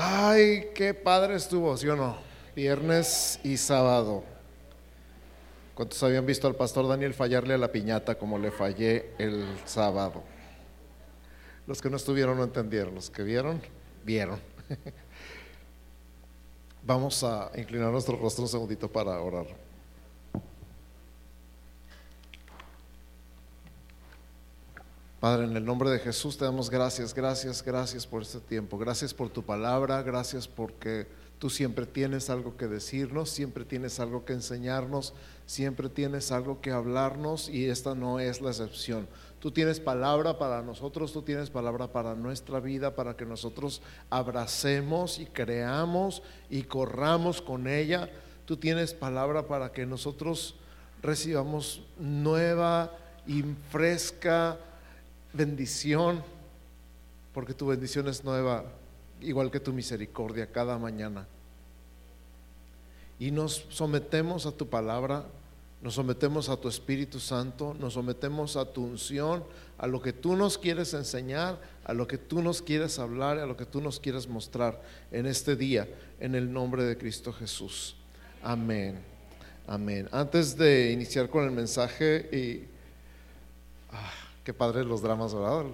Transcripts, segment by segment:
Ay, qué padre estuvo, ¿sí o no? Viernes y sábado. ¿Cuántos habían visto al pastor Daniel fallarle a la piñata como le fallé el sábado? Los que no estuvieron no entendieron, los que vieron, vieron. Vamos a inclinar nuestro rostro un segundito para orar. Padre, en el nombre de Jesús te damos gracias, gracias, gracias por este tiempo. Gracias por tu palabra, gracias porque tú siempre tienes algo que decirnos, siempre tienes algo que enseñarnos, siempre tienes algo que hablarnos y esta no es la excepción. Tú tienes palabra para nosotros, tú tienes palabra para nuestra vida, para que nosotros abracemos y creamos y corramos con ella. Tú tienes palabra para que nosotros recibamos nueva y fresca bendición, porque tu bendición es nueva, igual que tu misericordia cada mañana. Y nos sometemos a tu palabra, nos sometemos a tu Espíritu Santo, nos sometemos a tu unción, a lo que tú nos quieres enseñar, a lo que tú nos quieres hablar, a lo que tú nos quieres mostrar en este día, en el nombre de Cristo Jesús. Amén. Amén. Antes de iniciar con el mensaje y... Ah, Qué padre los dramas, ¿verdad?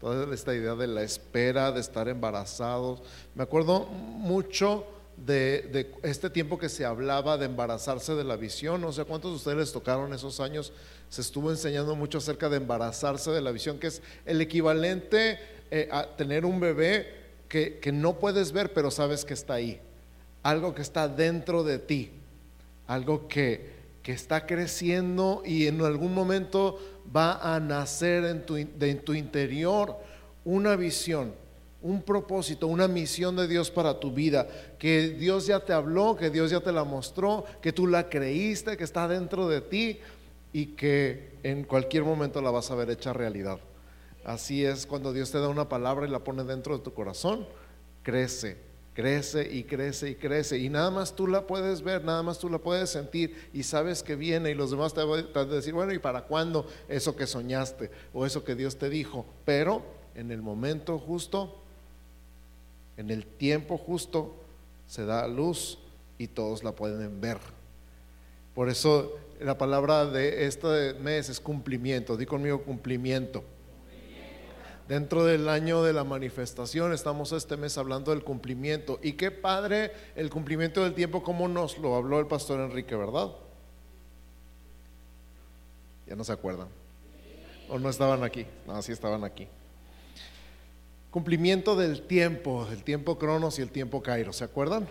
toda esta idea de la espera, de estar embarazados. Me acuerdo mucho de, este tiempo que se hablaba de embarazarse de la visión. No sé cuántos de ustedes les tocaron esos años. Se estuvo enseñando mucho acerca de embarazarse de la visión, que es el equivalente eh, a tener un bebé que, que no puedes ver, pero sabes que está ahí. Algo que está dentro de ti. Algo que, que está creciendo y en algún momento va a nacer en tu, tu interior una visión, un propósito, una misión de Dios para tu vida, que Dios ya te habló, que Dios ya te la mostró, que tú la creíste, que está dentro de ti y que en cualquier momento la vas a ver hecha realidad. Así es cuando Dios te da una palabra y la pone dentro de tu corazón, crece, crece y crece y crece. Y nada más tú la puedes ver, nada más tú la puedes sentir y sabes que viene y los demás te van a decir, bueno, ¿y para cuándo eso que soñaste o eso que Dios te dijo? Pero en el momento justo, en el tiempo justo, se da luz y todos la pueden ver. Por eso la palabra de este mes es cumplimiento. Di conmigo cumplimiento. Dentro del año de la manifestación estamos este mes hablando del cumplimiento. Y qué padre el cumplimiento del tiempo, como nos lo habló el pastor Enrique, ¿verdad? Ya no se acuerdan. ¿O no estaban aquí? No, sí estaban aquí. Cumplimiento del tiempo, el tiempo cronos y el tiempo kairos, ¿se acuerdan?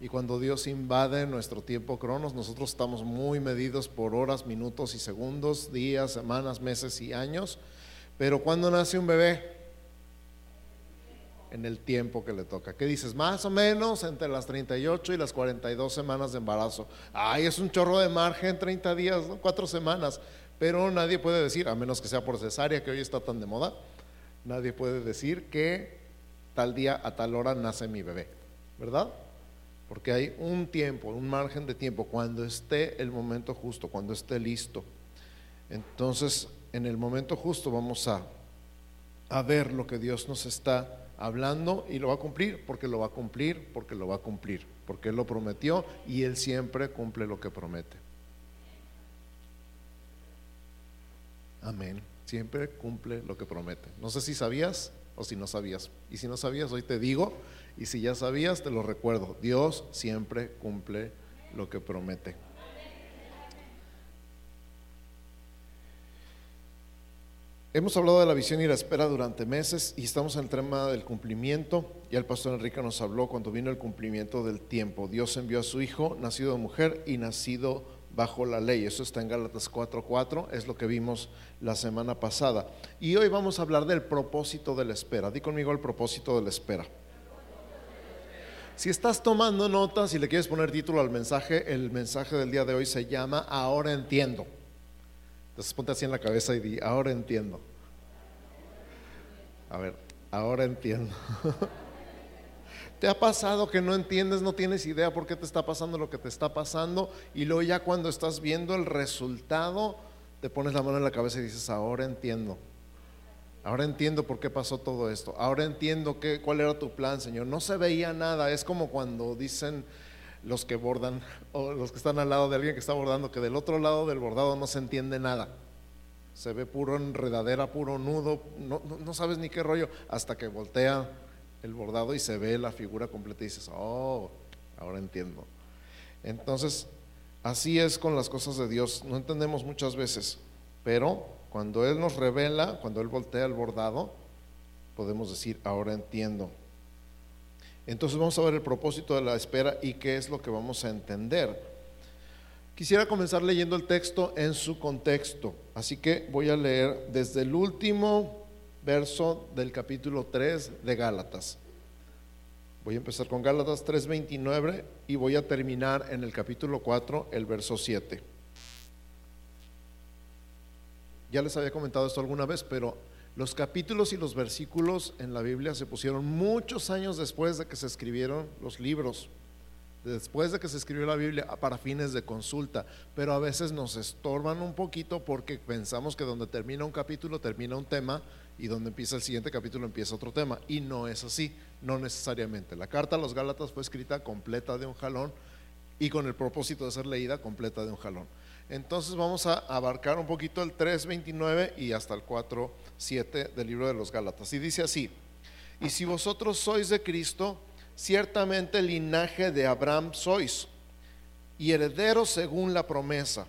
Y cuando Dios invade nuestro tiempo cronos, nosotros estamos muy medidos por horas, minutos y segundos, días, semanas, meses y años. Pero cuando nace un bebé, en el tiempo que le toca. ¿Qué dices? Más o menos entre las 38 y las 42 semanas de embarazo. Ay, es un chorro de margen, 30 días, cuatro semanas. Pero nadie puede decir, a menos que sea por cesárea, que hoy está tan de moda, nadie puede decir que tal día a tal hora nace mi bebé, ¿verdad? Porque hay un tiempo, un margen de tiempo, cuando esté el momento justo, cuando esté listo. Entonces, en el momento justo vamos a, a ver lo que Dios nos está hablando y lo va a cumplir, porque lo va a cumplir, porque lo va a cumplir, porque Él lo prometió y Él siempre cumple lo que promete. Amén. Siempre cumple lo que promete. No sé si sabías o si no sabías. Y si no sabías, hoy te digo. Y si ya sabías, te lo recuerdo. Dios siempre cumple lo que promete. Hemos hablado de la visión y la espera durante meses y estamos en el tema del cumplimiento. Y el pastor Enrique nos habló cuando vino el cumplimiento del tiempo. Dios envió a su Hijo, nacido de mujer y nacido bajo la ley. Eso está en Gálatas 4:4, es lo que vimos la semana pasada. Y hoy vamos a hablar del propósito de la espera. Di conmigo el propósito de la espera. Si estás tomando notas y le quieres poner título al mensaje, el mensaje del día de hoy se llama Ahora entiendo. Entonces ponte así en la cabeza y di, ahora entiendo. A ver, ahora entiendo. ¿Te ha pasado que no entiendes, no tienes idea por qué te está pasando lo que te está pasando? Y luego ya cuando estás viendo el resultado, te pones la mano en la cabeza y dices, ahora entiendo. Ahora entiendo por qué pasó todo esto. Ahora entiendo qué, cuál era tu plan, Señor. No se veía nada. Es como cuando dicen los que bordan o los que están al lado de alguien que está bordando que del otro lado del bordado no se entiende nada. Se ve puro enredadera, puro nudo. No, no, no sabes ni qué rollo hasta que voltea el bordado y se ve la figura completa y dices, oh, ahora entiendo. Entonces, así es con las cosas de Dios. No entendemos muchas veces, pero cuando Él nos revela, cuando Él voltea el bordado, podemos decir, ahora entiendo. Entonces vamos a ver el propósito de la espera y qué es lo que vamos a entender. Quisiera comenzar leyendo el texto en su contexto, así que voy a leer desde el último verso del capítulo 3 de Gálatas. Voy a empezar con Gálatas 3:29 y voy a terminar en el capítulo 4, el verso 7. Ya les había comentado esto alguna vez, pero los capítulos y los versículos en la Biblia se pusieron muchos años después de que se escribieron los libros, después de que se escribió la Biblia para fines de consulta, pero a veces nos estorban un poquito porque pensamos que donde termina un capítulo termina un tema y donde empieza el siguiente capítulo empieza otro tema, y no es así, no necesariamente. La carta a los Gálatas fue escrita completa de un jalón y con el propósito de ser leída completa de un jalón. Entonces vamos a abarcar un poquito el 3.29 y hasta el 4.7 del libro de los Gálatas. Y dice así, y si vosotros sois de Cristo, ciertamente el linaje de Abraham sois, y herederos según la promesa.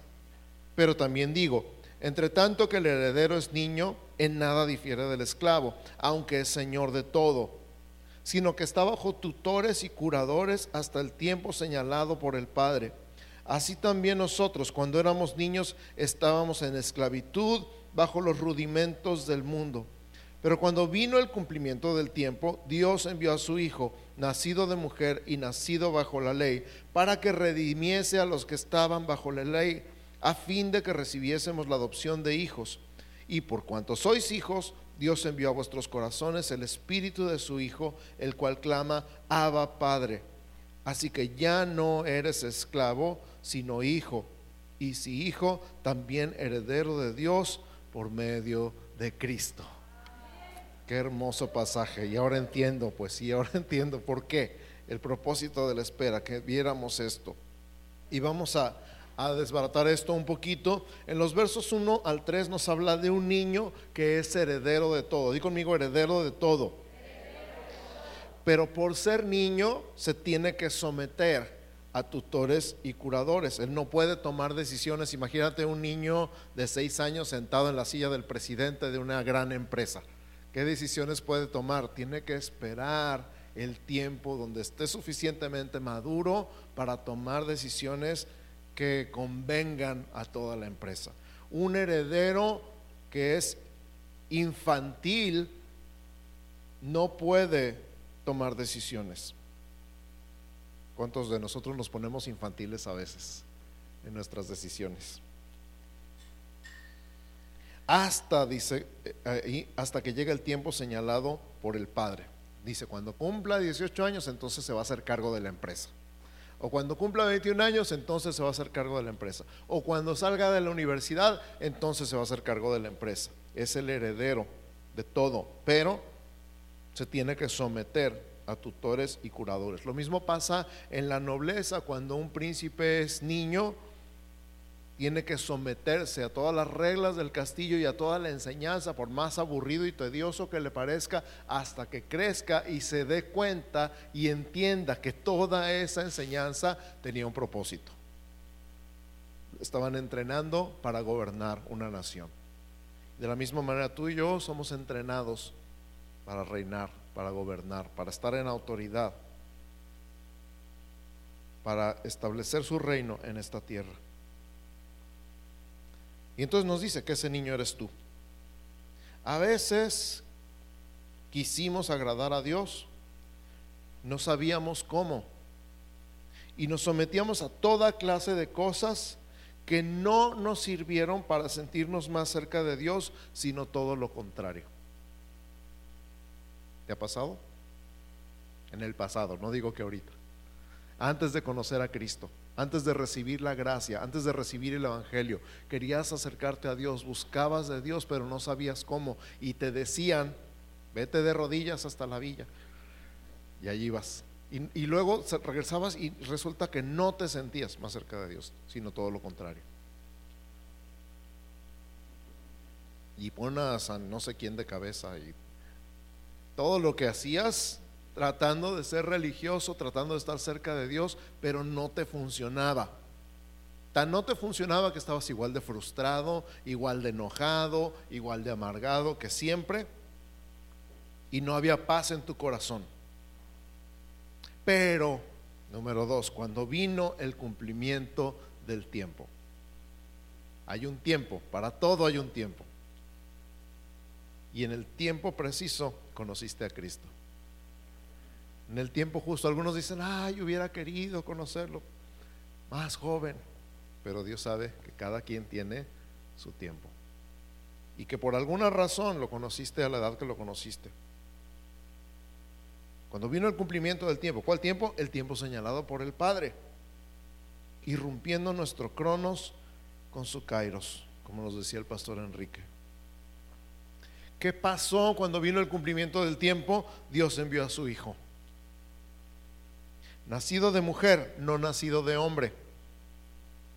Pero también digo, entre tanto que el heredero es niño, en nada difiere del esclavo, aunque es señor de todo, sino que está bajo tutores y curadores hasta el tiempo señalado por el Padre Así también nosotros, cuando éramos niños, estábamos en esclavitud bajo los rudimentos del mundo. Pero cuando vino el cumplimiento del tiempo, Dios envió a su Hijo, nacido de mujer y nacido bajo la ley, para que redimiese a los que estaban bajo la ley, a fin de que recibiésemos la adopción de hijos. Y por cuanto sois hijos, Dios envió a vuestros corazones el Espíritu de su Hijo, el cual clama, Abba Padre. Así que ya no eres esclavo, sino hijo. Y si hijo, también heredero de Dios por medio de Cristo. Qué hermoso pasaje. Y ahora entiendo, pues sí, ahora entiendo por qué. El propósito de la espera, que viéramos esto. Y vamos a, a desbaratar esto un poquito. En los versos 1 al 3 nos habla de un niño que es heredero de todo. Di conmigo, heredero de todo. Pero por ser niño se tiene que someter a tutores y curadores. Él no puede tomar decisiones. Imagínate un niño de seis años sentado en la silla del presidente de una gran empresa. ¿Qué decisiones puede tomar? Tiene que esperar el tiempo donde esté suficientemente maduro para tomar decisiones que convengan a toda la empresa. Un heredero que es infantil no puede tomar decisiones. ¿Cuántos de nosotros nos ponemos infantiles a veces en nuestras decisiones? Hasta, dice, eh, hasta que llegue el tiempo señalado por el Padre. Dice, cuando cumpla 18 años, entonces se va a hacer cargo de la empresa. O cuando cumpla 21 años, entonces se va a hacer cargo de la empresa. O cuando salga de la universidad, entonces se va a hacer cargo de la empresa. Es el heredero de todo, pero se tiene que someter a tutores y curadores. Lo mismo pasa en la nobleza, cuando un príncipe es niño, tiene que someterse a todas las reglas del castillo y a toda la enseñanza, por más aburrido y tedioso que le parezca, hasta que crezca y se dé cuenta y entienda que toda esa enseñanza tenía un propósito. Estaban entrenando para gobernar una nación. De la misma manera, tú y yo somos entrenados para reinar para gobernar, para estar en autoridad, para establecer su reino en esta tierra. Y entonces nos dice que ese niño eres tú. A veces quisimos agradar a Dios, no sabíamos cómo, y nos sometíamos a toda clase de cosas que no nos sirvieron para sentirnos más cerca de Dios, sino todo lo contrario. ¿Te ha pasado? En el pasado, no digo que ahorita. Antes de conocer a Cristo, antes de recibir la gracia, antes de recibir el Evangelio. Querías acercarte a Dios, buscabas de Dios, pero no sabías cómo. Y te decían, vete de rodillas hasta la villa. Y allí vas. Y, luego regresabas y resulta que no te sentías más cerca de Dios, sino todo lo contrario. Y pones a no sé quién de cabeza y todo lo que hacías tratando de ser religioso, tratando de estar cerca de Dios, pero no te funcionaba. Tan no te funcionaba que estabas igual de frustrado, igual de enojado, igual de amargado que siempre, y no había paz en tu corazón. Pero, número dos, cuando vino el cumplimiento del tiempo. Hay un tiempo, para todo hay un tiempo. Y en el tiempo preciso conociste a Cristo. En el tiempo justo, algunos dicen, ay, hubiera querido conocerlo más joven. Pero Dios sabe que cada quien tiene su tiempo. Y que por alguna razón lo conociste a la edad que lo conociste. Cuando vino el cumplimiento del tiempo, ¿cuál tiempo? El tiempo señalado por el Padre, irrumpiendo nuestro cronos con su kairos, como nos decía el pastor Enrique. ¿Qué pasó cuando vino el cumplimiento del tiempo? Dios envió a su Hijo. Nacido de mujer, no nacido de hombre,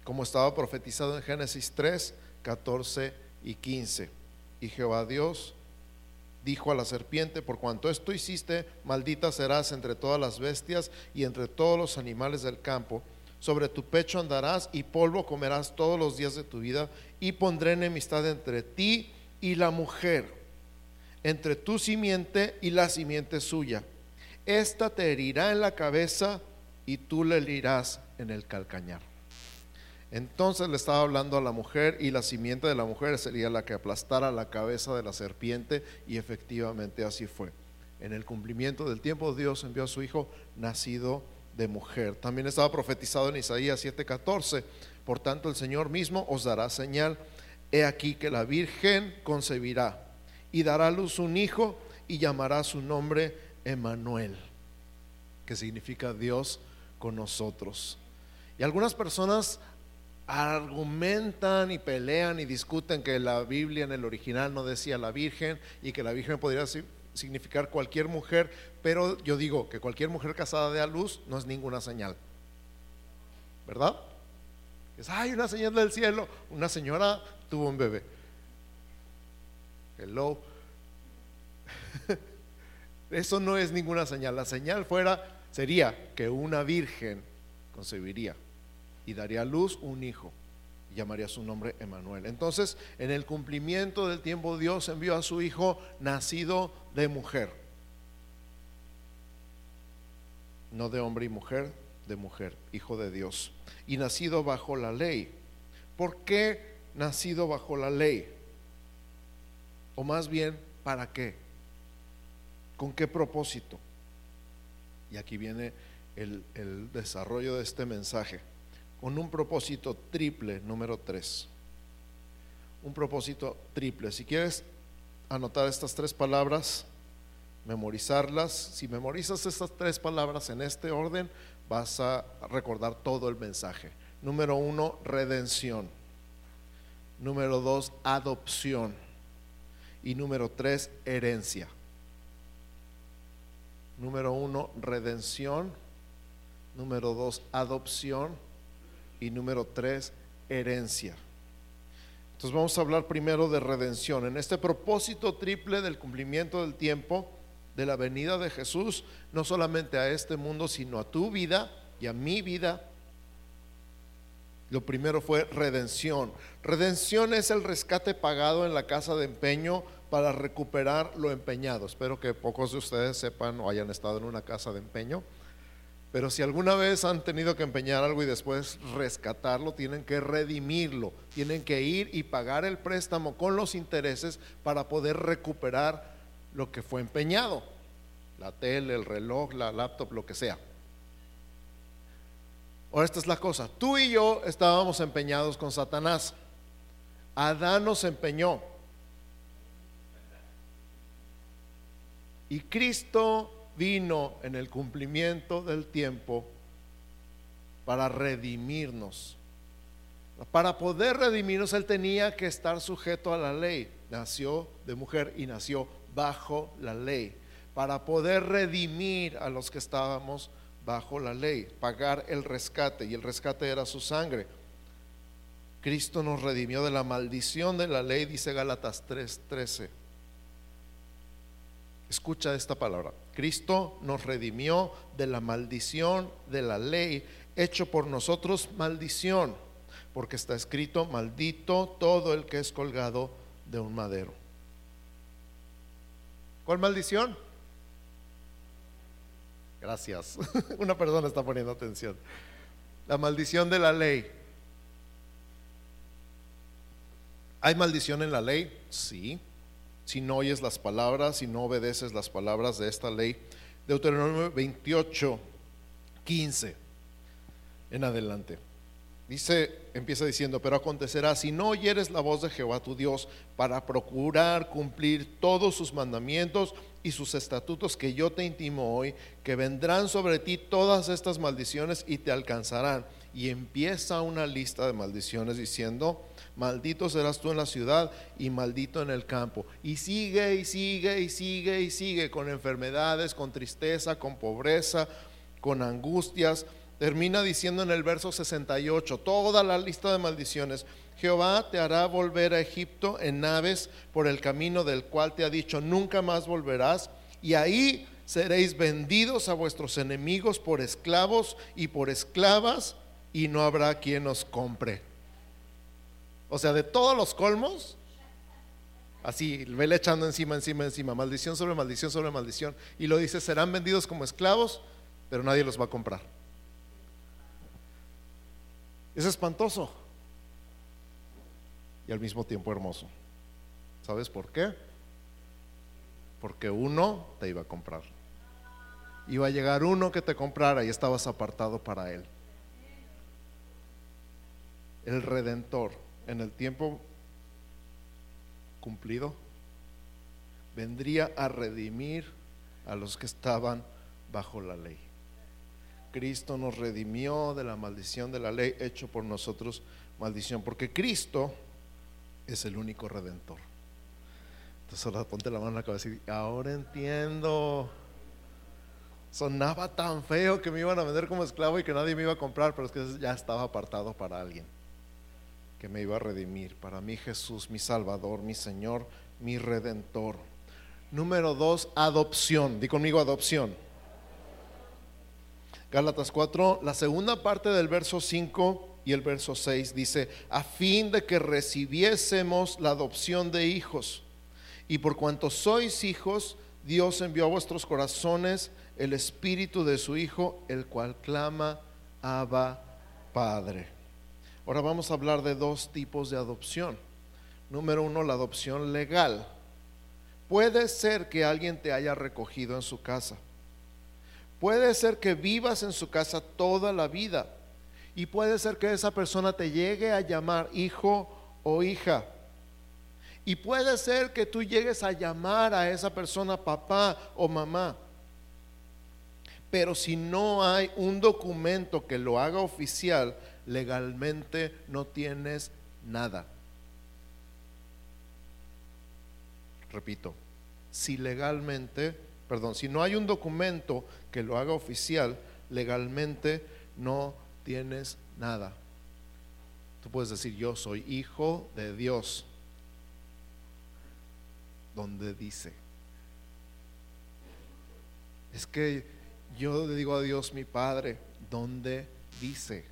como estaba profetizado en Génesis 3, 14 y 15. Y Jehová Dios dijo a la serpiente, por cuanto esto hiciste, maldita serás entre todas las bestias y entre todos los animales del campo. Sobre tu pecho andarás y polvo comerás todos los días de tu vida y pondré enemistad entre ti y la mujer, entre tu simiente y la simiente suya. Esta te herirá en la cabeza y tú le herirás en el calcañar. Entonces le estaba hablando a la mujer y la simiente de la mujer sería la que aplastara la cabeza de la serpiente y efectivamente así fue. En el cumplimiento del tiempo Dios envió a su hijo nacido de mujer. También estaba profetizado en Isaías 7:14, por tanto el Señor mismo os dará señal, he aquí que la Virgen concebirá y dará a luz un hijo y llamará su nombre Emanuel, que significa Dios con nosotros. Y algunas personas argumentan y pelean y discuten que la Biblia en el original no decía la Virgen y que la Virgen podría significar cualquier mujer, pero yo digo que cualquier mujer casada de a luz no es ninguna señal. ¿Verdad? Es, hay una señal del cielo. Una señora tuvo un bebé. Hello. Eso no es ninguna señal. La señal fuera sería que una virgen concebiría y daría a luz un hijo llamaría su nombre Emanuel. Entonces, en el cumplimiento del tiempo, Dios envió a su hijo nacido de mujer, no de hombre y mujer, de mujer, hijo de Dios, y nacido bajo la ley. ¿Por qué nacido bajo la ley? O más bien, ¿para qué? ¿Con qué propósito? Y aquí viene el, desarrollo de este mensaje con un propósito triple, número tres. Un propósito triple. Si quieres anotar estas tres palabras, memorizarlas, si memorizas estas tres palabras en este orden, vas a recordar todo el mensaje. Número uno, redención. Número dos, adopción. Y número tres, herencia. Número uno, redención. Número dos, adopción y número tres, herencia. Entonces vamos a hablar primero de redención. En este propósito triple del cumplimiento del tiempo, de la venida de Jesús, no solamente a este mundo, sino a tu vida y a mi vida. Lo primero fue redención. Redención es el rescate pagado en la casa de empeño para recuperar lo empeñado. Espero que pocos de ustedes sepan o hayan estado en una casa de empeño. Pero si alguna vez han tenido que empeñar algo y después rescatarlo, tienen que redimirlo, tienen que ir y pagar el préstamo con los intereses para poder recuperar lo que fue empeñado, la tele, el reloj, la laptop, lo que sea. Ahora esta es la cosa, tú y yo estábamos empeñados con Satanás. Adán nos empeñó. Y Cristo vino en el cumplimiento del tiempo para redimirnos. Para poder redimirnos, Él tenía que estar sujeto a la ley. Nació de mujer y nació bajo la ley. Para poder redimir a los que estábamos bajo la ley, pagar el rescate, y el rescate era su sangre. Cristo nos redimió de la maldición de la ley, dice Gálatas 3:13. Escucha esta palabra. Cristo nos redimió de la maldición de la ley, hecho por nosotros maldición, porque está escrito, maldito todo el que es colgado de un madero. ¿Cuál maldición? Gracias. Una persona está poniendo atención. La maldición de la ley. ¿Hay maldición en la ley? Sí. Si no oyes las palabras, si no obedeces las palabras de esta ley. Deuteronomio 28, 15 en adelante. Dice, empieza diciendo, pero acontecerá si no oyeres la voz de Jehová tu Dios para procurar cumplir todos sus mandamientos y sus estatutos que yo te intimo hoy, que vendrán sobre ti todas estas maldiciones y te alcanzarán. Y empieza una lista de maldiciones diciendo, maldito serás tú en la ciudad y maldito en el campo. Y sigue y sigue y sigue y sigue con enfermedades, con tristeza, con pobreza, con angustias termina diciendo en el verso 68, toda la lista de maldiciones. Jehová te hará volver a Egipto en naves por el camino del cual te ha dicho, nunca más volverás, y ahí seréis vendidos a vuestros enemigos por esclavos y por esclavas, y no habrá quien os compre. O sea, de todos los colmos, así, vele echando encima, encima, encima, maldición sobre maldición sobre maldición, y lo dice, serán vendidos como esclavos, pero nadie los va a comprar. Es espantoso al mismo tiempo hermoso. ¿Sabes por qué? Porque uno te iba a comprar. Iba a llegar uno que te comprara y estabas apartado para él. El redentor en el tiempo cumplido vendría a redimir a los que estaban bajo la ley. Cristo nos redimió de la maldición de la ley, hecho por nosotros maldición, porque Cristo es el único redentor. Entonces ahora ponte la mano en la cabeza y ahora entiendo. Sonaba tan feo que me iban a vender como esclavo y que nadie me iba a comprar, pero es que ya estaba apartado para alguien que me iba a redimir. Para mí Jesús, mi Salvador, mi Señor, mi Redentor. Número dos, adopción. Di conmigo adopción. Gálatas 4, la segunda parte del verso 5 y el verso 6 dice, a fin de que recibiésemos la adopción de hijos. Y por cuanto sois hijos, Dios envió a vuestros corazones el espíritu de su Hijo, el cual clama, Abba, Padre. Ahora vamos a hablar de dos tipos de adopción. Número uno, la adopción legal. Puede ser que alguien te haya recogido en su casa Puede ser que vivas en su casa toda la vida y puede ser que esa persona te llegue a llamar hijo o hija. Y puede ser que tú llegues a llamar a esa persona papá o mamá. Pero si no hay un documento que lo haga oficial, legalmente no tienes nada. Repito, si legalmente perdón, si no hay un documento que lo haga oficial, legalmente no tienes nada. Tú puedes decir, yo soy hijo de Dios, donde dice. Es que yo le digo a Dios mi Padre, ¿dónde dice?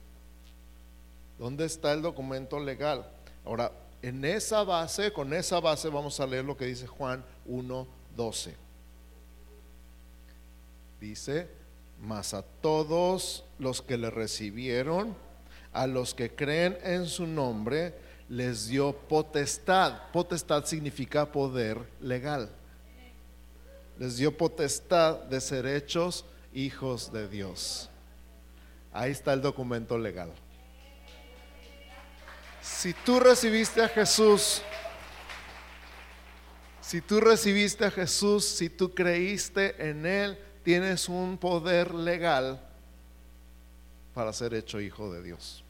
¿Dónde está el documento legal? Ahora, en esa base, con esa base vamos a leer lo que dice Juan 1.12 dice, mas a todos los que le recibieron, a los que creen en su nombre, les dio potestad. Potestad significa poder legal. Les dio potestad de ser hechos hijos de Dios. Ahí está el documento legal. Si tú recibiste a Jesús, si tú recibiste a Jesús, si tú creíste en Él, tienes un poder legal para ser hecho hijo de Dios.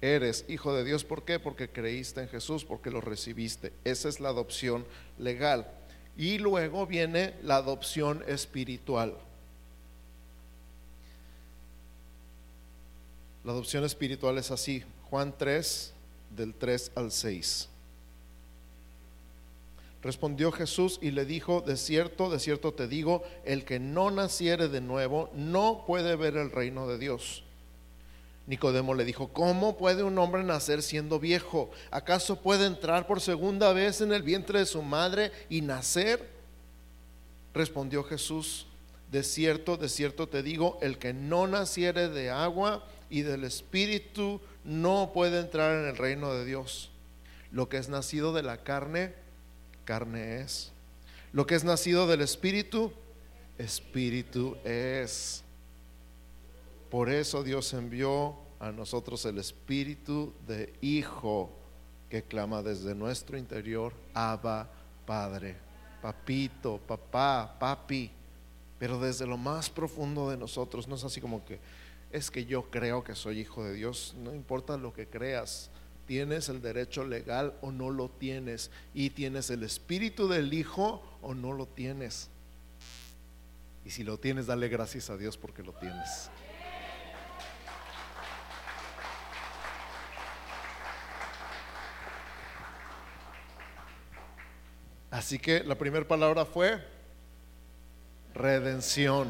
Eres hijo de Dios, ¿por qué? Porque creíste en Jesús, porque lo recibiste. Esa es la adopción legal. Y luego viene la adopción espiritual. La adopción espiritual es así. Juan 3, del 3 al 6. Respondió Jesús y le dijo, de cierto, de cierto te digo, el que no naciere de nuevo no puede ver el reino de Dios. Nicodemo le dijo, ¿cómo puede un hombre nacer siendo viejo? ¿Acaso puede entrar por segunda vez en el vientre de su madre y nacer? Respondió Jesús, de cierto, de cierto te digo, el que no naciere de agua y del Espíritu no puede entrar en el reino de Dios. Lo que es nacido de la carne, carne es. Lo que es nacido del Espíritu, Espíritu es. Por eso Dios envió a nosotros el Espíritu de Hijo que clama desde nuestro interior, Abba, Padre, papito, papá, papi, pero desde lo más profundo de nosotros, no es así como que es que yo creo que soy hijo de Dios, no importa lo que creas, tienes el derecho legal o no lo tienes, y tienes el espíritu del hijo o no lo tienes. Y si lo tienes, dale gracias a Dios porque lo tienes. Así que la primera palabra fue redención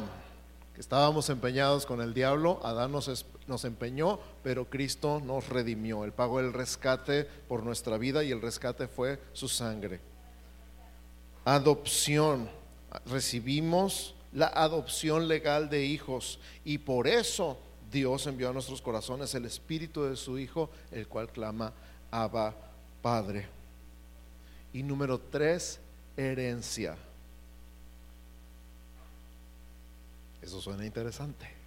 estábamos empeñados con el diablo, Adán nos, nos empeñó, pero Cristo nos redimió. Él pagó el rescate por nuestra vida y el rescate fue su sangre. Adopción. Recibimos la adopción legal de hijos y por eso Dios envió a nuestros corazones el espíritu de su Hijo, el cual clama Abba Padre. Y número tres, herencia. Eso suena interesante.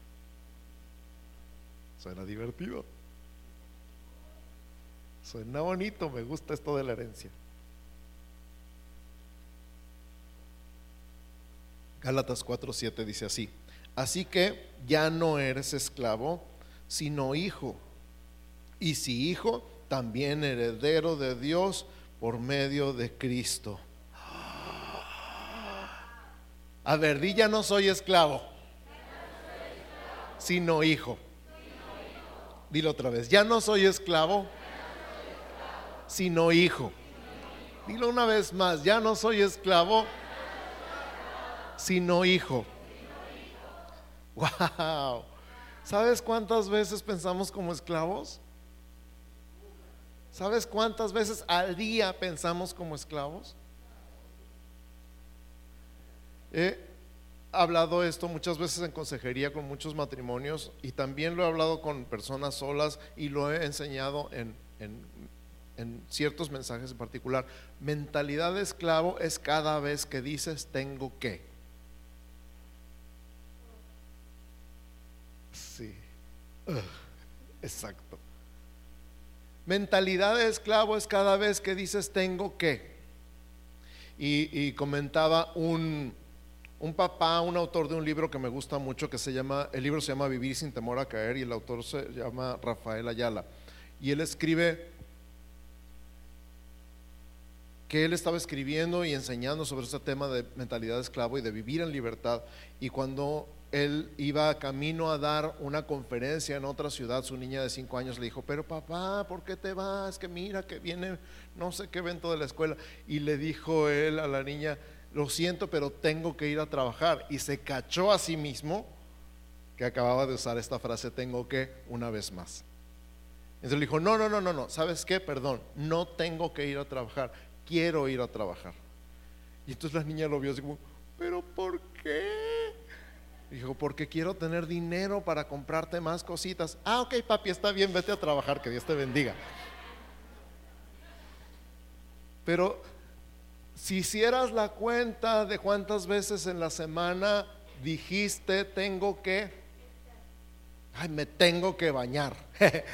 Suena divertido. Suena bonito, me gusta esto de la herencia. Gálatas 4:7 dice así: Así que ya no eres esclavo, sino hijo. Y si hijo, también heredero de Dios por medio de Cristo. A ver, di ya no soy esclavo sino hijo. Dilo otra vez, ya no soy esclavo, sino hijo. Dilo una vez más, ya no soy esclavo, sino hijo. Wow. ¿Sabes cuántas veces pensamos como esclavos? ¿Sabes cuántas veces al día pensamos como esclavos? Eh, hablado esto muchas veces en consejería con muchos matrimonios y también lo he hablado con personas solas y lo he enseñado en, en ciertos mensajes en particular. Mentalidad de esclavo es cada vez que dices tengo que. Sí, exacto. Mentalidad de esclavo es cada vez que dices tengo que. y comentaba un, un papá, un autor de un libro que me gusta mucho, que se llama, el libro se llama Vivir sin temor a caer y el autor se llama Rafael Ayala. Y él escribe que él estaba escribiendo y enseñando sobre este tema de mentalidad de esclavo y de vivir en libertad. Y cuando él iba camino a dar una conferencia en otra ciudad, su niña de cinco años le dijo, pero papá, ¿por qué te vas? Que mira que viene no sé qué evento de la escuela. Y le dijo él a la niña, lo siento, pero tengo que ir a trabajar. Y se cachó a sí mismo que acababa de usar esta frase, tengo que, una vez más. Entonces le dijo, no, no, no, no, no, ¿sabes qué? Perdón, no tengo que ir a trabajar, quiero ir a trabajar. Y entonces la niña lo vio así como, pero ¿por qué? Dijo, porque quiero tener dinero para comprarte más cositas. Ah, ok, papi, está bien, vete a trabajar, que Dios te bendiga. Pero si hicieras la cuenta de cuántas veces en la semana dijiste tengo que, ay, me tengo que bañar,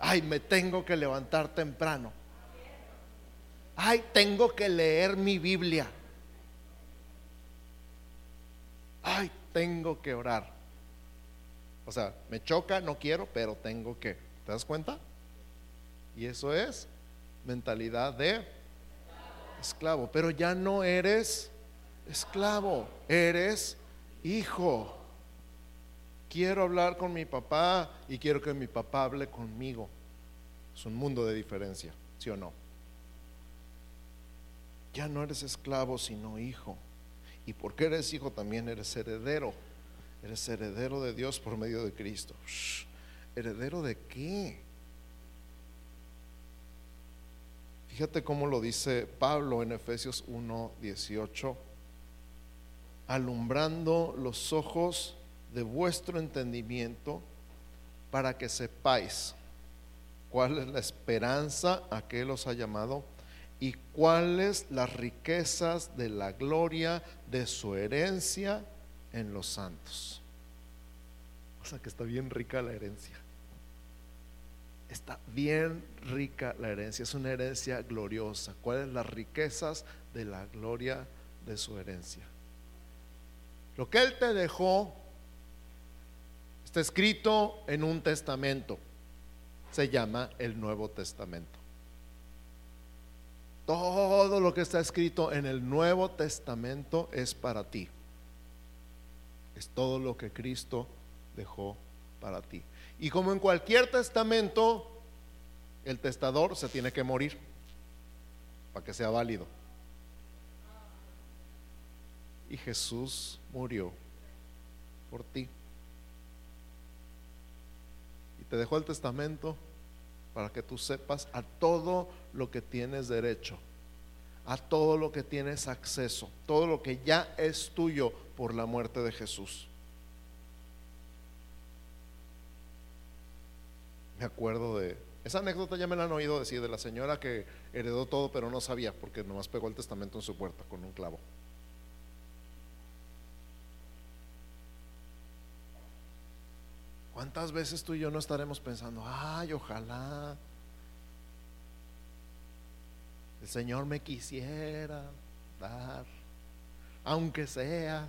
ay, me tengo que levantar temprano, ay, tengo que leer mi Biblia, ay, tengo que orar. O sea, me choca, no quiero, pero tengo que. ¿Te das cuenta? Y eso es mentalidad de esclavo. Pero ya no eres esclavo, eres hijo. Quiero hablar con mi papá y quiero que mi papá hable conmigo. Es un mundo de diferencia, ¿sí o no? Ya no eres esclavo, sino hijo. Y porque eres hijo también eres heredero. Eres heredero de Dios por medio de Cristo. ¿Heredero de qué? Fíjate cómo lo dice Pablo en Efesios 1, 18. Alumbrando los ojos de vuestro entendimiento para que sepáis cuál es la esperanza a que Él os ha llamado y cuáles las riquezas de la gloria de su herencia en los santos. O sea que está bien rica la herencia. Está bien rica la herencia, es una herencia gloriosa. ¿Cuáles las riquezas de la gloria de su herencia? Lo que Él te dejó está escrito en un testamento. Se llama el Nuevo Testamento. Todo lo que está escrito en el Nuevo Testamento es para ti. Es todo lo que Cristo dejó para ti. Y como en cualquier testamento, el testador se tiene que morir para que sea válido. Y Jesús murió por ti. Y te dejó el testamento para que tú sepas a todo lo que tienes derecho, a todo lo que tienes acceso, todo lo que ya es tuyo por la muerte de Jesús. Me acuerdo de esa anécdota ya me la han oído decir de la señora que heredó todo pero no sabía porque nomás pegó el testamento en su puerta con un clavo. ¿Cuántas veces tú y yo no estaremos pensando, ay, ojalá el Señor me quisiera dar, aunque sea?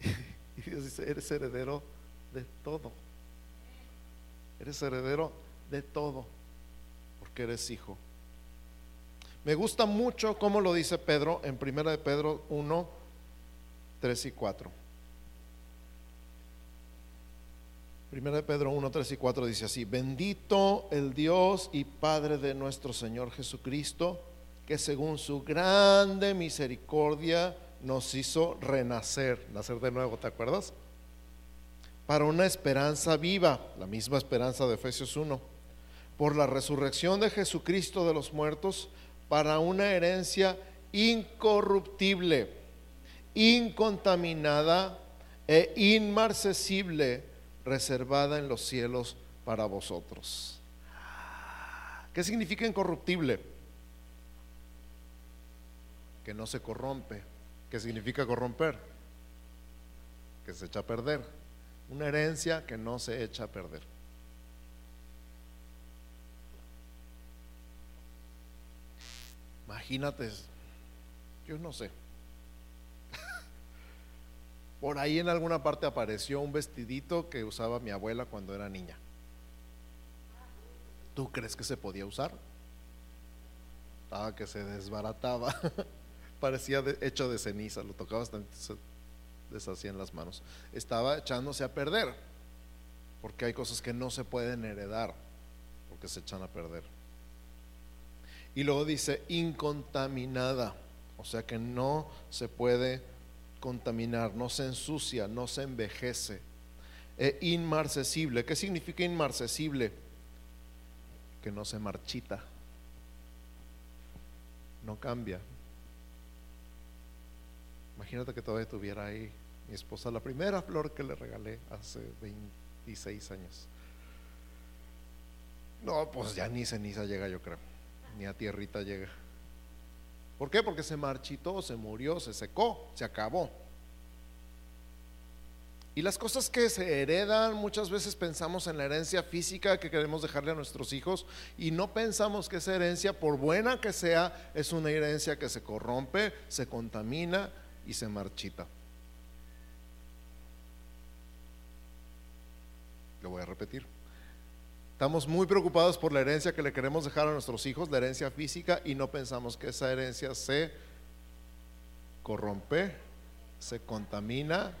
Y Dios dice, eres heredero de todo. Eres heredero de todo, porque eres hijo. Me gusta mucho cómo lo dice Pedro en 1 de Pedro 1, 3 y 4. Primera de Pedro 1, 3 y 4 dice así, bendito el Dios y Padre de nuestro Señor Jesucristo, que según su grande misericordia nos hizo renacer, nacer de nuevo, ¿te acuerdas? Para una esperanza viva, la misma esperanza de Efesios 1, por la resurrección de Jesucristo de los muertos, para una herencia incorruptible, incontaminada e inmarcesible reservada en los cielos para vosotros. ¿Qué significa incorruptible? Que no se corrompe. ¿Qué significa corromper? Que se echa a perder. Una herencia que no se echa a perder. Imagínate, yo no sé, por ahí en alguna parte apareció un vestidito que usaba mi abuela cuando era niña. ¿Tú crees que se podía usar? Estaba que se desbarataba. Parecía hecho de ceniza, lo tocaba bastante, se deshacía en las manos. Estaba echándose a perder, porque hay cosas que no se pueden heredar, porque se echan a perder. Y luego dice incontaminada, o sea que no se puede contaminar, no se ensucia, no se envejece. E inmarcesible. ¿Qué significa inmarcesible? Que no se marchita, no cambia. Imagínate que todavía tuviera ahí mi esposa la primera flor que le regalé hace 26 años. No, pues ya ni ceniza llega, yo creo, ni a tierrita llega. ¿Por qué? Porque se marchitó, se murió, se secó, se acabó. Y las cosas que se heredan, muchas veces pensamos en la herencia física que queremos dejarle a nuestros hijos y no pensamos que esa herencia, por buena que sea, es una herencia que se corrompe, se contamina y se marchita. Lo voy a repetir. Estamos muy preocupados por la herencia que le queremos dejar a nuestros hijos, la herencia física, y no pensamos que esa herencia se corrompe, se contamina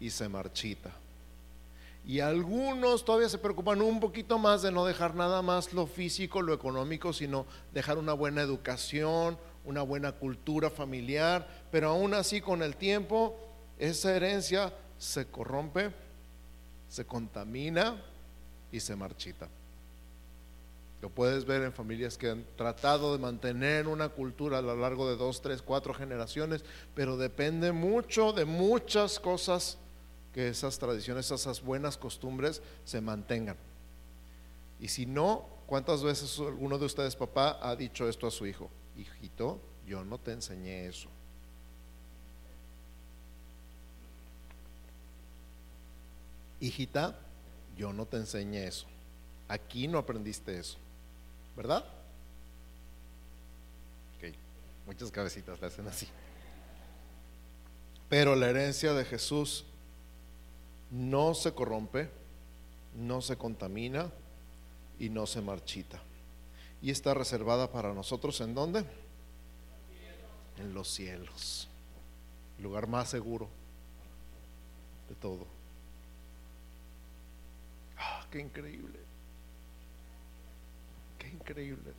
y se marchita. Y algunos todavía se preocupan un poquito más de no dejar nada más lo físico, lo económico, sino dejar una buena educación, una buena cultura familiar, pero aún así con el tiempo esa herencia se corrompe, se contamina y se marchita. Lo puedes ver en familias que han tratado de mantener una cultura a lo largo de dos, tres, cuatro generaciones, pero depende mucho de muchas cosas que esas tradiciones, esas buenas costumbres se mantengan. Y si no, ¿cuántas veces alguno de ustedes, papá, ha dicho esto a su hijo? Hijito, yo no te enseñé eso. Hijita, yo no te enseñé eso. Aquí no aprendiste eso. ¿Verdad? Ok, muchas cabecitas le hacen así. Pero la herencia de Jesús no se corrompe, no se contamina y no se marchita. Y está reservada para nosotros en dónde? En los cielos. El lugar más seguro de todo. Ah, qué increíble increíble.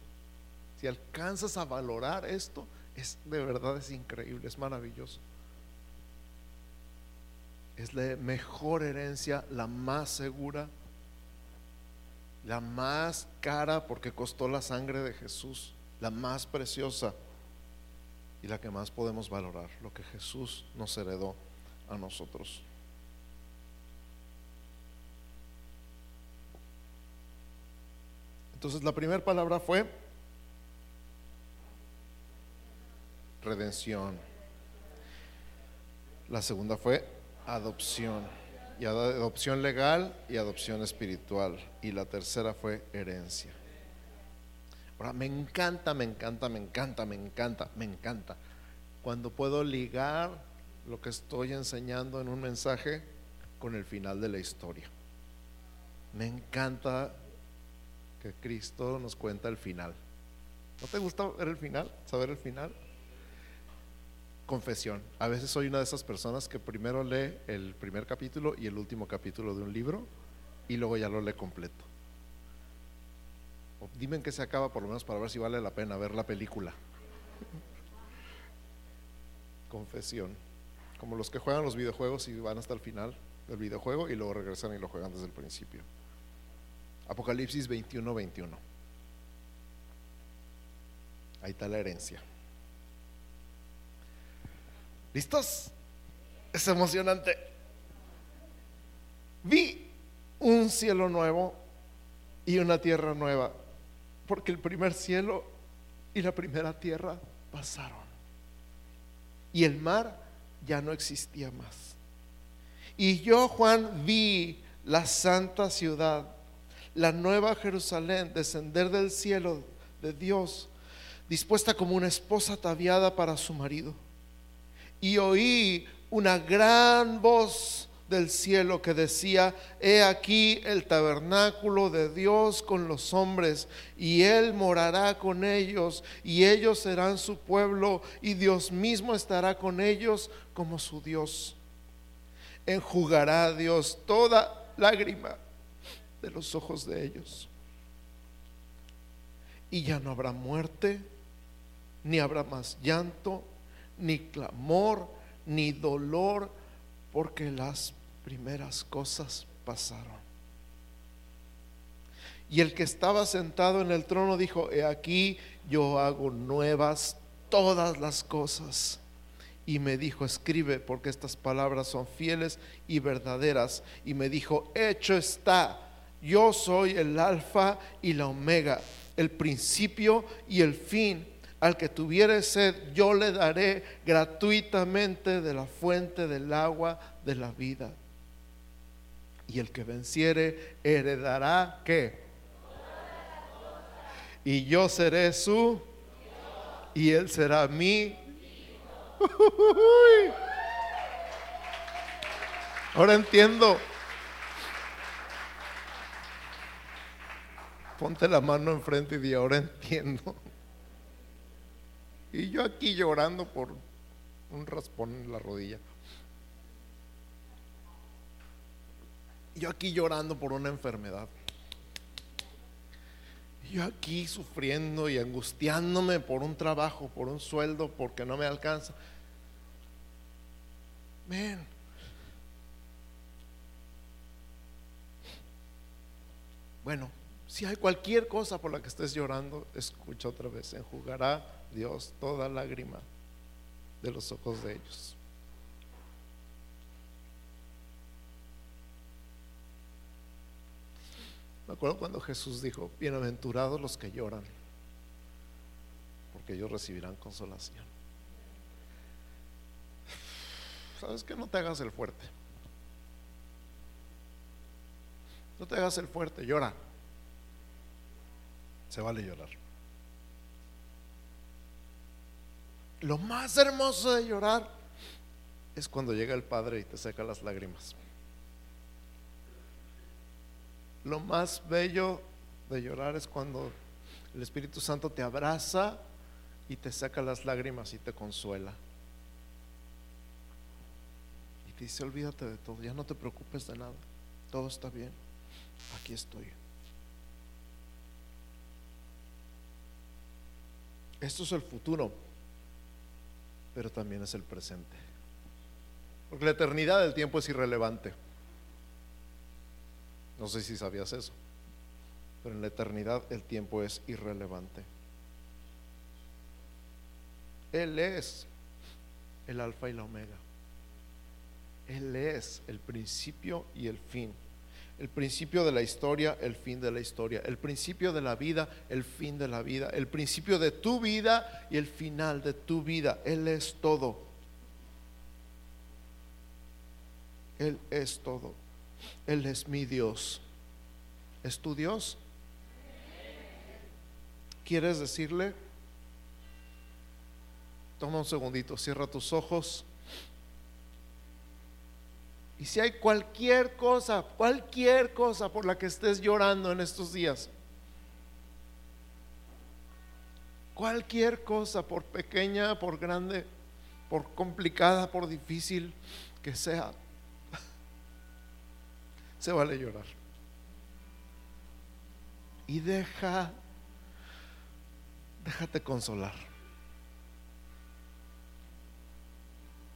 Si alcanzas a valorar esto, es de verdad es increíble, es maravilloso. Es la mejor herencia, la más segura, la más cara porque costó la sangre de Jesús, la más preciosa y la que más podemos valorar, lo que Jesús nos heredó a nosotros. Entonces la primera palabra fue redención. La segunda fue adopción. Y adopción legal y adopción espiritual. Y la tercera fue herencia. Ahora, me encanta, me encanta, me encanta, me encanta, me encanta. Cuando puedo ligar lo que estoy enseñando en un mensaje con el final de la historia. Me encanta que Cristo nos cuenta el final. ¿No te gusta ver el final? ¿Saber el final? Confesión. A veces soy una de esas personas que primero lee el primer capítulo y el último capítulo de un libro y luego ya lo lee completo. dime en qué se acaba por lo menos para ver si vale la pena ver la película. Confesión. Como los que juegan los videojuegos y van hasta el final del videojuego y luego regresan y lo juegan desde el principio. Apocalipsis 21, 21. Ahí está la herencia. ¿Listos? Es emocionante. Vi un cielo nuevo y una tierra nueva, porque el primer cielo y la primera tierra pasaron. Y el mar ya no existía más. Y yo, Juan, vi la santa ciudad la nueva Jerusalén descender del cielo de Dios, dispuesta como una esposa ataviada para su marido. Y oí una gran voz del cielo que decía, he aquí el tabernáculo de Dios con los hombres, y Él morará con ellos, y ellos serán su pueblo, y Dios mismo estará con ellos como su Dios. Enjugará Dios toda lágrima de los ojos de ellos. Y ya no habrá muerte, ni habrá más llanto, ni clamor, ni dolor, porque las primeras cosas pasaron. Y el que estaba sentado en el trono dijo, he aquí yo hago nuevas todas las cosas. Y me dijo, escribe, porque estas palabras son fieles y verdaderas. Y me dijo, hecho está yo soy el alfa y la omega, el principio y el fin. Al que tuviere sed, yo le daré gratuitamente de la fuente del agua de la vida. Y el que venciere heredará qué? Y yo seré su y él será mi. Ahora entiendo Ponte la mano enfrente y di, ahora entiendo. Y yo aquí llorando por un raspón en la rodilla. Yo aquí llorando por una enfermedad. Yo aquí sufriendo y angustiándome por un trabajo, por un sueldo, porque no me alcanza. Men. Bueno, si hay cualquier cosa por la que estés llorando, escucha otra vez. Enjugará Dios toda lágrima de los ojos de ellos. Me acuerdo cuando Jesús dijo, bienaventurados los que lloran, porque ellos recibirán consolación. ¿Sabes que No te hagas el fuerte. No te hagas el fuerte, llora. Se vale llorar. Lo más hermoso de llorar es cuando llega el Padre y te seca las lágrimas. Lo más bello de llorar es cuando el Espíritu Santo te abraza y te saca las lágrimas y te consuela. Y te dice, olvídate de todo, ya no te preocupes de nada, todo está bien, aquí estoy. Esto es el futuro, pero también es el presente. Porque la eternidad del tiempo es irrelevante. No sé si sabías eso, pero en la eternidad el tiempo es irrelevante. Él es el alfa y la omega. Él es el principio y el fin. El principio de la historia, el fin de la historia. El principio de la vida, el fin de la vida. El principio de tu vida y el final de tu vida. Él es todo. Él es todo. Él es mi Dios. ¿Es tu Dios? ¿Quieres decirle? Toma un segundito, cierra tus ojos. Y si hay cualquier cosa, cualquier cosa por la que estés llorando en estos días, cualquier cosa, por pequeña, por grande, por complicada, por difícil que sea, se vale llorar. Y deja, déjate consolar.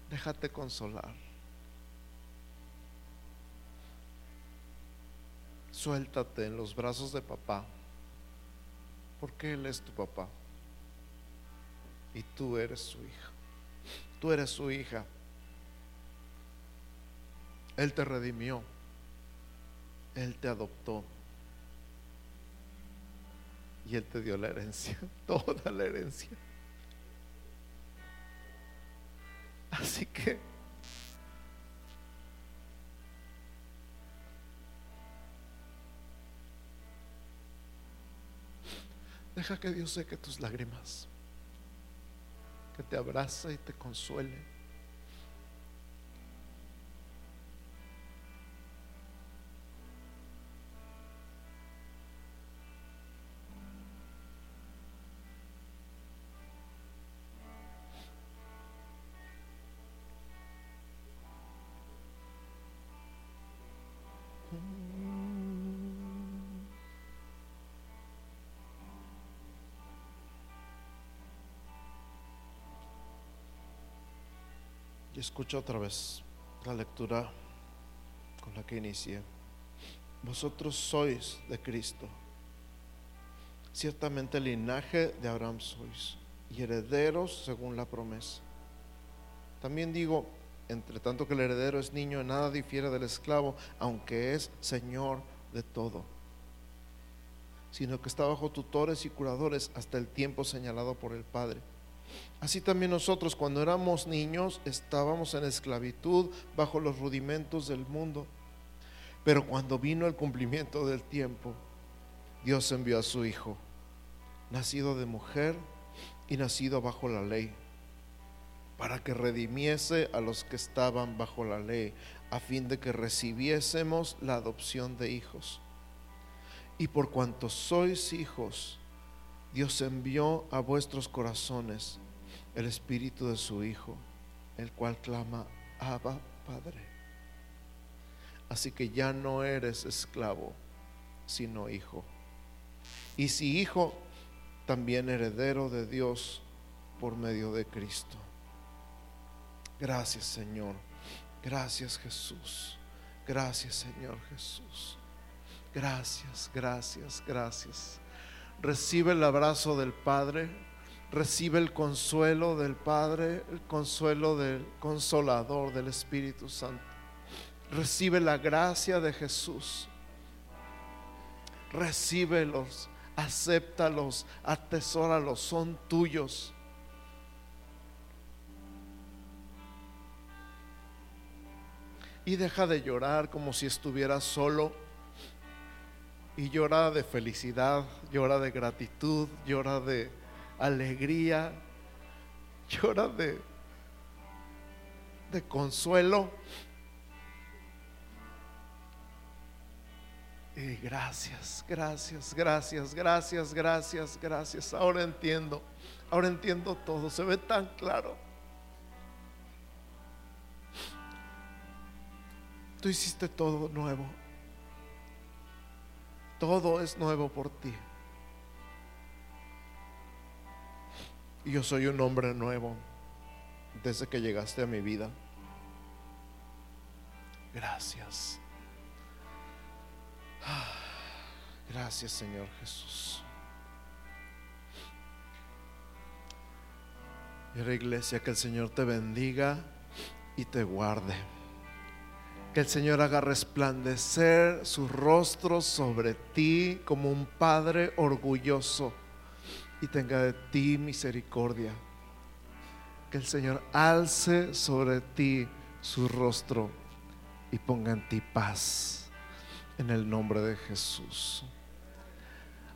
Déjate consolar. Suéltate en los brazos de papá, porque Él es tu papá. Y tú eres su hija. Tú eres su hija. Él te redimió. Él te adoptó. Y Él te dio la herencia, toda la herencia. Así que deja que Dios seque tus lágrimas, que te abraza y te consuele. Escucha otra vez la lectura con la que inicié. Vosotros sois de Cristo. Ciertamente el linaje de Abraham sois y herederos según la promesa. También digo, entre tanto que el heredero es niño, nada difiere del esclavo, aunque es señor de todo, sino que está bajo tutores y curadores hasta el tiempo señalado por el Padre. Así también nosotros cuando éramos niños estábamos en esclavitud bajo los rudimentos del mundo. Pero cuando vino el cumplimiento del tiempo, Dios envió a su Hijo, nacido de mujer y nacido bajo la ley, para que redimiese a los que estaban bajo la ley, a fin de que recibiésemos la adopción de hijos. Y por cuanto sois hijos, Dios envió a vuestros corazones el espíritu de su Hijo, el cual clama, Abba, Padre. Así que ya no eres esclavo, sino hijo. Y si hijo, también heredero de Dios por medio de Cristo. Gracias Señor. Gracias Jesús. Gracias Señor Jesús. Gracias, gracias, gracias. Recibe el abrazo del Padre. Recibe el consuelo del Padre, el consuelo del consolador del Espíritu Santo. Recibe la gracia de Jesús. Recíbelos, acéptalos, atesóralos, son tuyos. Y deja de llorar como si estuvieras solo. Y llora de felicidad, llora de gratitud, llora de alegría, llora de, de consuelo. Y gracias, gracias, gracias, gracias, gracias, gracias. Ahora entiendo, ahora entiendo todo, se ve tan claro. Tú hiciste todo nuevo. Todo es nuevo por ti. Y yo soy un hombre nuevo desde que llegaste a mi vida. Gracias. Gracias Señor Jesús. Y la iglesia, que el Señor te bendiga y te guarde. Que el Señor haga resplandecer su rostro sobre ti como un Padre orgulloso y tenga de ti misericordia. Que el Señor alce sobre ti su rostro y ponga en ti paz en el nombre de Jesús.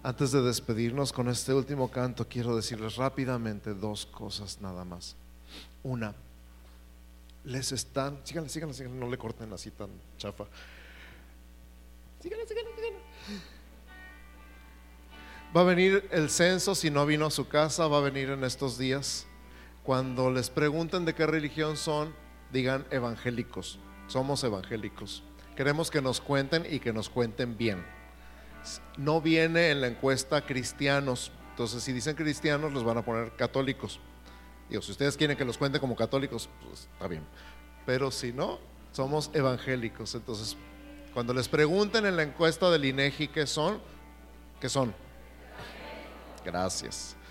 Antes de despedirnos con este último canto, quiero decirles rápidamente dos cosas nada más. Una, les están, síganle, síganle, síganle, no le corten así tan chafa. Síganle, síganle, síganle. Va a venir el censo, si no vino a su casa, va a venir en estos días. Cuando les pregunten de qué religión son, digan evangélicos. Somos evangélicos. Queremos que nos cuenten y que nos cuenten bien. No viene en la encuesta cristianos. Entonces, si dicen cristianos, los van a poner católicos. Digo, si ustedes quieren que los cuente como católicos, pues está bien. Pero si no, somos evangélicos. Entonces, cuando les pregunten en la encuesta del INEGI qué son, ¿qué son? Gracias.